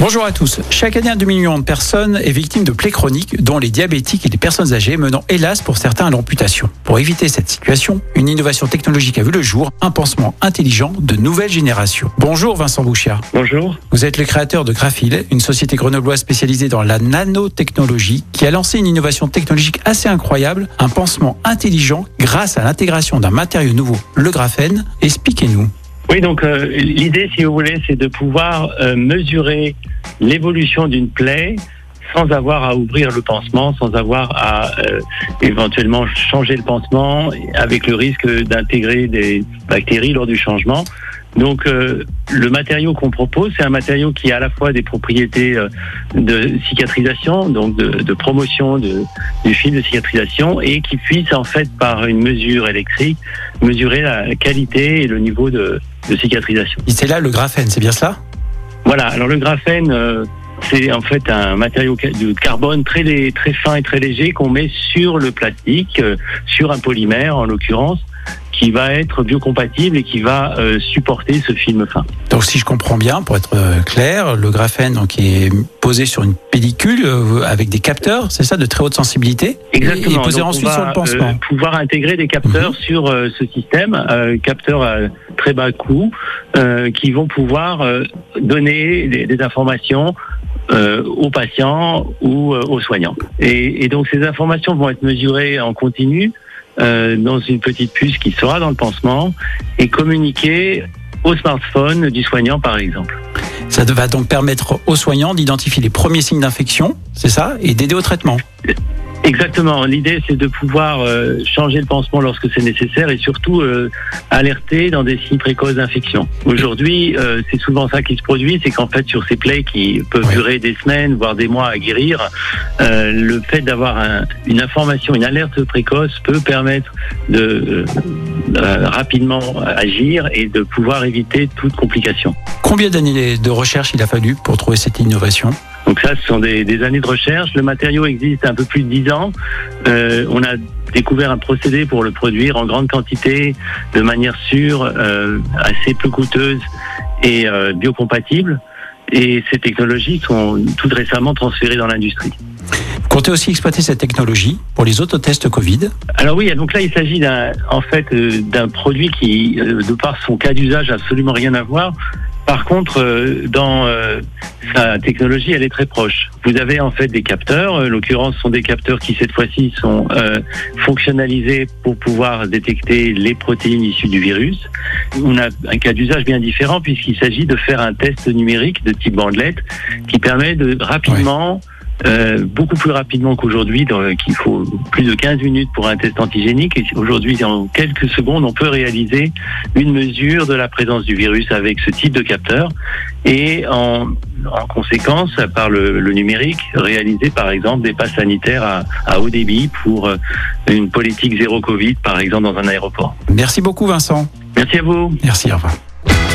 Bonjour à tous. Chaque année, un demi-million de personnes est victime de plaies chroniques, dont les diabétiques et les personnes âgées, menant hélas pour certains à l'amputation. Pour éviter cette situation, une innovation technologique a vu le jour, un pansement intelligent de nouvelle génération. Bonjour Vincent Bouchard. Bonjour. Vous êtes le créateur de Graphil, une société grenobloise spécialisée dans la nanotechnologie, qui a lancé une innovation technologique assez incroyable, un pansement intelligent grâce à l'intégration d'un matériau nouveau, le graphène. Expliquez-nous. Oui, donc euh, l'idée, si vous voulez, c'est de pouvoir euh, mesurer l'évolution d'une plaie sans avoir à ouvrir le pansement, sans avoir à euh, éventuellement changer le pansement, avec le risque d'intégrer des bactéries lors du changement. Donc euh, le matériau qu'on propose, c'est un matériau qui a à la fois des propriétés euh, de cicatrisation, donc de, de promotion de, du film de cicatrisation, et qui puisse en fait par une mesure électrique mesurer la qualité et le niveau de, de cicatrisation. Et c'est là le graphène, c'est bien cela? Voilà, alors le graphène, euh, c'est en fait un matériau de carbone très, très fin et très léger qu'on met sur le plastique, euh, sur un polymère en l'occurrence, qui va être biocompatible et qui va euh, supporter ce film fin. Donc si je comprends bien, pour être euh, clair, le graphène donc, est posé sur une pellicule euh, avec des capteurs, c'est ça, de très haute sensibilité? Exactement. Et, et posé Donc, on ensuite va, sur le pansement. euh, pouvoir intégrer des capteurs sur euh, ce système, euh, capteurs à très bas coût, euh, qui vont pouvoir euh, donner des, des informations euh, aux patients ou euh, aux soignants. Et, et donc ces informations vont être mesurées en continu euh, dans une petite puce qui sera dans le pansement et communiquées au smartphone du soignant par exemple. Ça va donc permettre aux soignants d'identifier les premiers signes d'infection, c'est ça, et d'aider au traitement. Exactement. L'idée, c'est de pouvoir euh, changer le pansement lorsque c'est nécessaire et surtout euh, alerter dans des signes précoces d'infection. Aujourd'hui, euh, c'est souvent ça qui se produit, c'est qu'en fait, sur ces plaies qui peuvent Oui. durer des semaines, voire des mois à guérir, le fait d'avoir un- une information, une alerte précoce peut permettre de rapidement agir et de pouvoir éviter toute complication. Combien d'années de recherche il a fallu pour trouver cette innovation? Donc ça, ce sont des, des années de recherche. Le matériau existe un peu plus de 10 ans. Euh, on a découvert un procédé pour le produire en grande quantité, de manière sûre, euh, assez peu coûteuse et euh, biocompatible. Et ces technologies sont toutes récemment transférées dans l'industrie. Vous comptez aussi exploiter cette technologie pour les autotests Covid? Alors oui, donc là il s'agit d'un, en fait, d'un produit qui, de par son cas d'usage, absolument rien à voir. Par contre, euh, dans euh, sa technologie, elle est très proche. Vous avez en fait des capteurs. En l'occurrence, ce sont des capteurs qui cette fois-ci sont euh, fonctionnalisés pour pouvoir détecter les protéines issues du virus. On a un cas d'usage bien différent puisqu'il s'agit de faire un test numérique de type bandelette qui permet de rapidement euh, beaucoup plus rapidement qu'aujourd'hui, dans- qu'il faut plus de 15 minutes pour un test antigénique. Et aujourd'hui, en quelques secondes, on peut réaliser une mesure de la présence du virus avec ce type de capteur. Et en, en conséquence, par le, le numérique, réaliser par exemple des passes sanitaires à, à haut débit pour euh, une politique zéro Covid, par exemple, dans un aéroport. Merci beaucoup Vincent. Merci à vous. Merci, au revoir.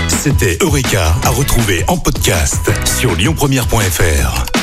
C'était Eureka à retrouver en podcast sur lyonpremière.fr.